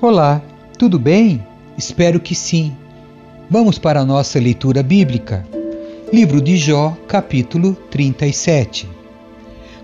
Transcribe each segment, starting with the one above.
Olá, tudo bem? Espero que sim. Vamos para a nossa leitura bíblica. Livro de Jó, capítulo 37.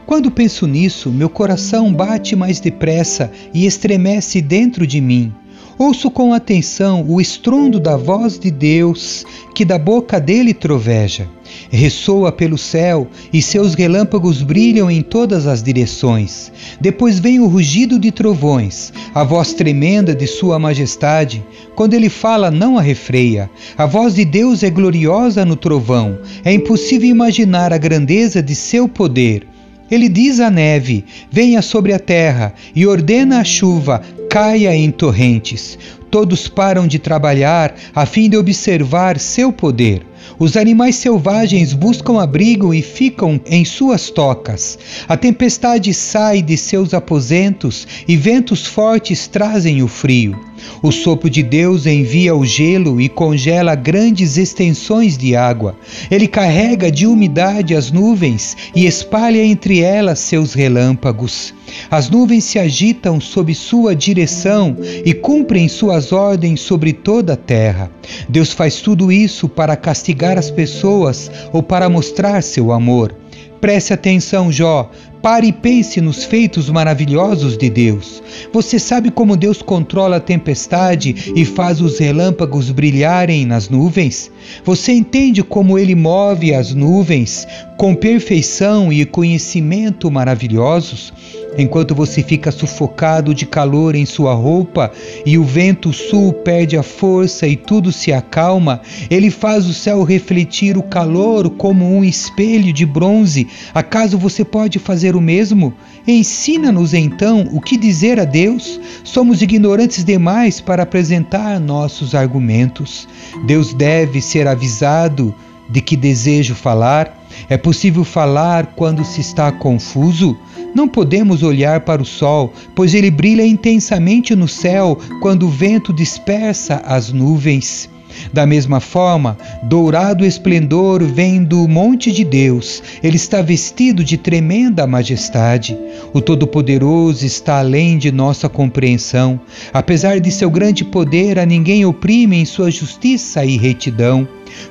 Quando penso nisso, meu coração bate mais depressa e estremece dentro de mim. Ouço com atenção o estrondo da voz de Deus, que da boca dele troveja. Ressoa pelo céu e seus relâmpagos brilham em todas as direções. Depois vem o rugido de trovões, a voz tremenda de Sua Majestade. Quando ele fala, não a refreia. A voz de Deus é gloriosa no trovão. É impossível imaginar a grandeza de seu poder. Ele diz à neve: Venha sobre a terra, e ordena a chuva: caia em torrentes. Todos param de trabalhar a fim de observar seu poder. Os animais selvagens buscam abrigo e ficam em suas tocas. A tempestade sai de seus aposentos e ventos fortes trazem o frio. O sopro de Deus envia o gelo e congela grandes extensões de água. Ele carrega de umidade as nuvens e espalha entre elas seus relâmpagos. As nuvens se agitam sob sua direção e cumprem suas ordens sobre toda a terra. Deus faz tudo isso para castigar as pessoas ou para mostrar seu amor. Preste atenção, Jó. Pare e pense nos feitos maravilhosos de Deus. Você sabe como Deus controla a tempestade e faz os relâmpagos brilharem nas nuvens? Você entende como ele move as nuvens com perfeição e conhecimento maravilhosos? enquanto você fica sufocado de calor em sua roupa e o vento sul perde a força e tudo se acalma, ele faz o céu refletir o calor como um espelho de bronze. Acaso você pode fazer o mesmo? Ensina-nos então o que dizer a Deus. Somos ignorantes demais para apresentar nossos argumentos. Deus deve ser avisado de que desejo falar. É possível falar quando se está confuso? Não podemos olhar para o sol, pois ele brilha intensamente no céu quando o vento dispersa as nuvens. Da mesma forma, dourado esplendor vem do monte de Deus. Ele está vestido de tremenda majestade. O Todo-Poderoso está além de nossa compreensão. Apesar de seu grande poder, a ninguém oprime em sua justiça e retidão.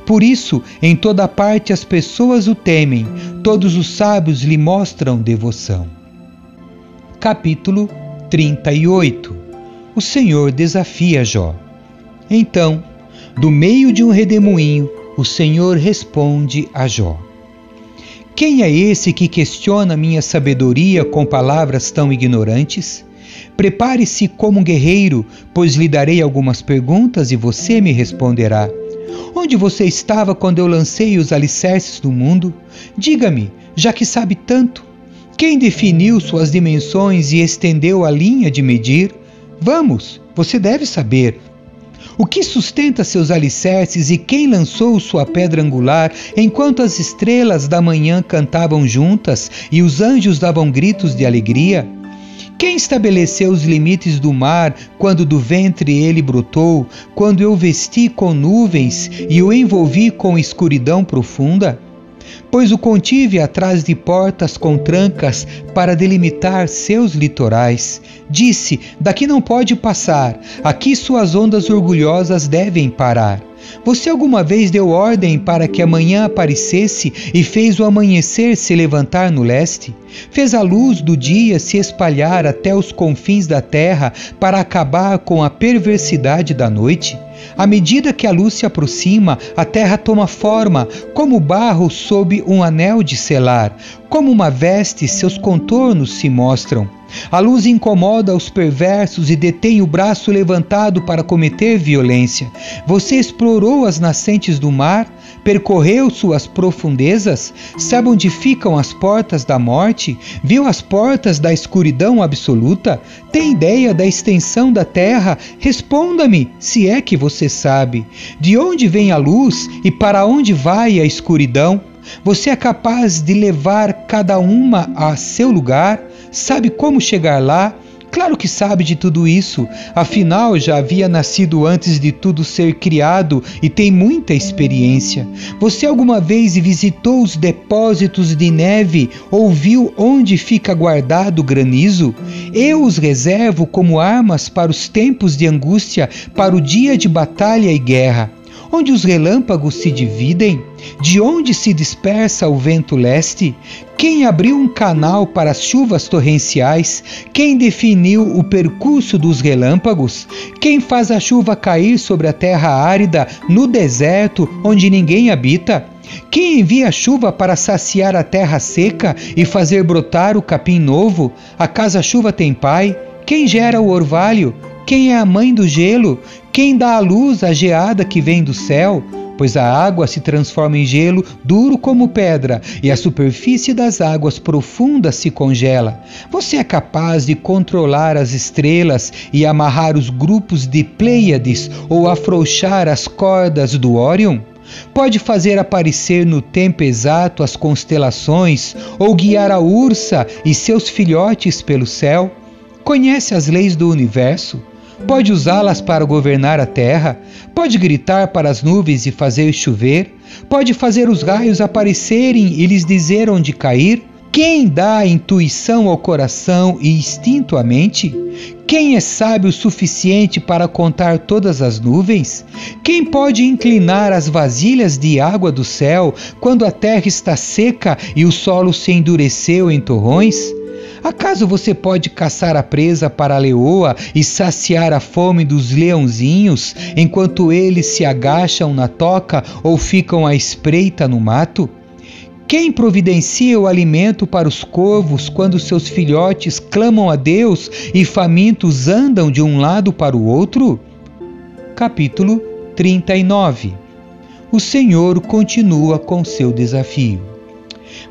Por isso, em toda parte as pessoas o temem, todos os sábios lhe mostram devoção. Capítulo 38 O Senhor desafia Jó. Então, do meio de um redemoinho, o Senhor responde a Jó: Quem é esse que questiona minha sabedoria com palavras tão ignorantes? Prepare-se como um guerreiro, pois lhe darei algumas perguntas e você me responderá. Onde você estava quando eu lancei os alicerces do mundo? Diga-me, já que sabe tanto. Quem definiu suas dimensões e estendeu a linha de medir? Vamos, você deve saber. O que sustenta seus alicerces e quem lançou sua pedra angular, enquanto as estrelas da manhã cantavam juntas e os anjos davam gritos de alegria? Quem estabeleceu os limites do mar quando do ventre ele brotou, quando eu vesti com nuvens e o envolvi com escuridão profunda? Pois o contive atrás de portas com trancas para delimitar seus litorais. Disse: Daqui não pode passar, aqui suas ondas orgulhosas devem parar. Você alguma vez deu ordem para que a manhã aparecesse e fez o amanhecer se levantar no leste? Fez a luz do dia se espalhar até os confins da terra para acabar com a perversidade da noite? À medida que a luz se aproxima, a terra toma forma, como barro sob um anel de selar, como uma veste, seus contornos se mostram. A luz incomoda os perversos e detém o braço levantado para cometer violência. Você explorou as nascentes do mar? Percorreu suas profundezas? Sabe onde ficam as portas da morte? Viu as portas da escuridão absoluta? Tem ideia da extensão da terra? Responda-me, se é que você sabe. De onde vem a luz e para onde vai a escuridão? Você é capaz de levar cada uma a seu lugar? Sabe como chegar lá? Claro que sabe de tudo isso, afinal já havia nascido antes de tudo ser criado e tem muita experiência. Você alguma vez visitou os depósitos de neve ou viu onde fica guardado o granizo? Eu os reservo como armas para os tempos de angústia, para o dia de batalha e guerra onde os relâmpagos se dividem, de onde se dispersa o vento leste, quem abriu um canal para as chuvas torrenciais, quem definiu o percurso dos relâmpagos, quem faz a chuva cair sobre a terra árida, no deserto onde ninguém habita, quem envia chuva para saciar a terra seca e fazer brotar o capim novo? Acaso a chuva tem pai? Quem gera o orvalho? Quem é a mãe do gelo? Quem dá a luz à geada que vem do céu? Pois a água se transforma em gelo duro como pedra, e a superfície das águas profundas se congela. Você é capaz de controlar as estrelas e amarrar os grupos de Pleiades ou afrouxar as cordas do Órion? Pode fazer aparecer no tempo exato as constelações ou guiar a ursa e seus filhotes pelo céu? Conhece as leis do universo? Pode usá-las para governar a terra? Pode gritar para as nuvens e fazer chover? Pode fazer os raios aparecerem e lhes dizer onde cair? Quem dá intuição ao coração e instinto à mente? Quem é sábio o suficiente para contar todas as nuvens? Quem pode inclinar as vasilhas de água do céu quando a terra está seca e o solo se endureceu em torrões? Acaso você pode caçar a presa para a leoa e saciar a fome dos leãozinhos, enquanto eles se agacham na toca ou ficam à espreita no mato? Quem providencia o alimento para os corvos quando seus filhotes clamam a Deus e famintos andam de um lado para o outro? Capítulo 39 O Senhor continua com seu desafio.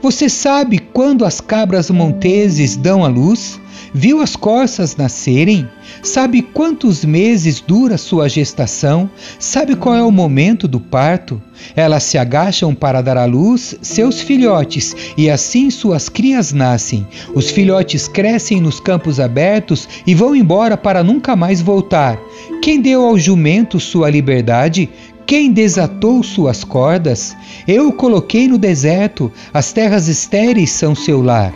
Você sabe quando as cabras monteses dão a luz? Viu as corças nascerem? Sabe quantos meses dura sua gestação? Sabe qual é o momento do parto? Elas se agacham para dar à luz seus filhotes e assim suas crias nascem. Os filhotes crescem nos campos abertos e vão embora para nunca mais voltar. Quem deu ao jumento sua liberdade? Quem desatou suas cordas? Eu o coloquei no deserto, as terras estéreis são seu lar.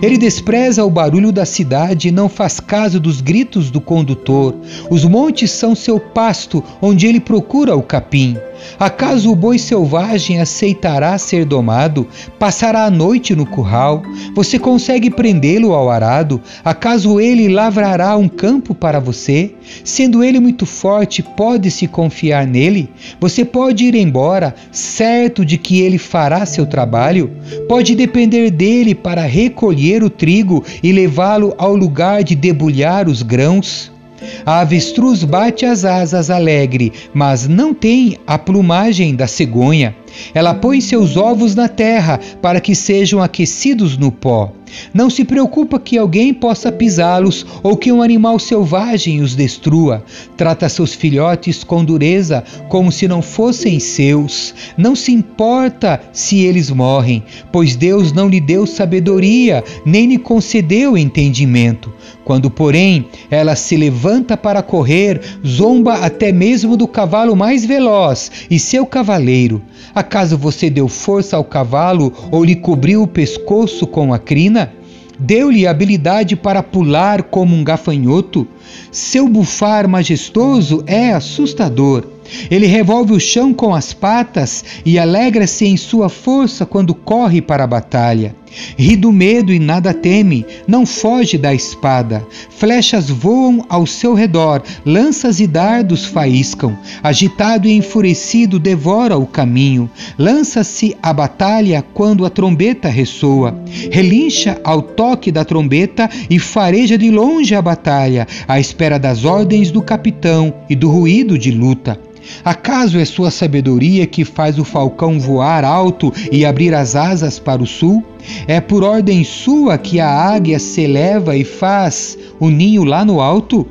Ele despreza o barulho da cidade e não faz caso dos gritos do condutor. Os montes são seu pasto, onde ele procura o capim. Acaso o boi selvagem aceitará ser domado? Passará a noite no curral? Você consegue prendê-lo ao arado? Acaso ele lavrará um campo para você? Sendo ele muito forte, pode-se confiar nele? Você pode ir embora, certo de que ele fará seu trabalho? Pode depender dele para recolher o trigo e levá-lo ao lugar de debulhar os grãos? A avestruz bate as asas alegre, mas não tem a plumagem da cegonha. Ela põe seus ovos na terra para que sejam aquecidos no pó. Não se preocupa que alguém possa pisá-los ou que um animal selvagem os destrua. Trata seus filhotes com dureza, como se não fossem seus. Não se importa se eles morrem, pois Deus não lhe deu sabedoria, nem lhe concedeu entendimento. Quando, porém, ela se levanta para correr, zomba até mesmo do cavalo mais veloz e seu cavaleiro. Acaso você deu força ao cavalo ou lhe cobriu o pescoço com a crina? Deu-lhe habilidade para pular como um gafanhoto? Seu bufar majestoso é assustador. Ele revolve o chão com as patas e alegra-se em sua força quando corre para a batalha. Ri do medo e nada teme, não foge da espada. Flechas voam ao seu redor, lanças e dardos faiscam. Agitado e enfurecido, devora o caminho. Lança-se à batalha quando a trombeta ressoa. Relincha ao toque da trombeta e fareja de longe a batalha, à espera das ordens do capitão e do ruído de luta. Acaso é sua sabedoria que faz o falcão voar alto e abrir as asas para o sul? É por ordem sua que a águia se eleva e faz o ninho lá no alto?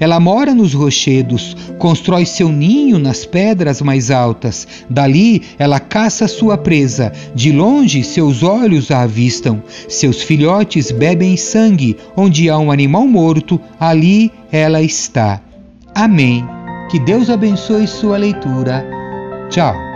Ela mora nos rochedos, constrói seu ninho nas pedras mais altas. Dali ela caça sua presa. De longe seus olhos a avistam. Seus filhotes bebem sangue. Onde há um animal morto, ali ela está. Amém. Que Deus abençoe sua leitura. Tchau.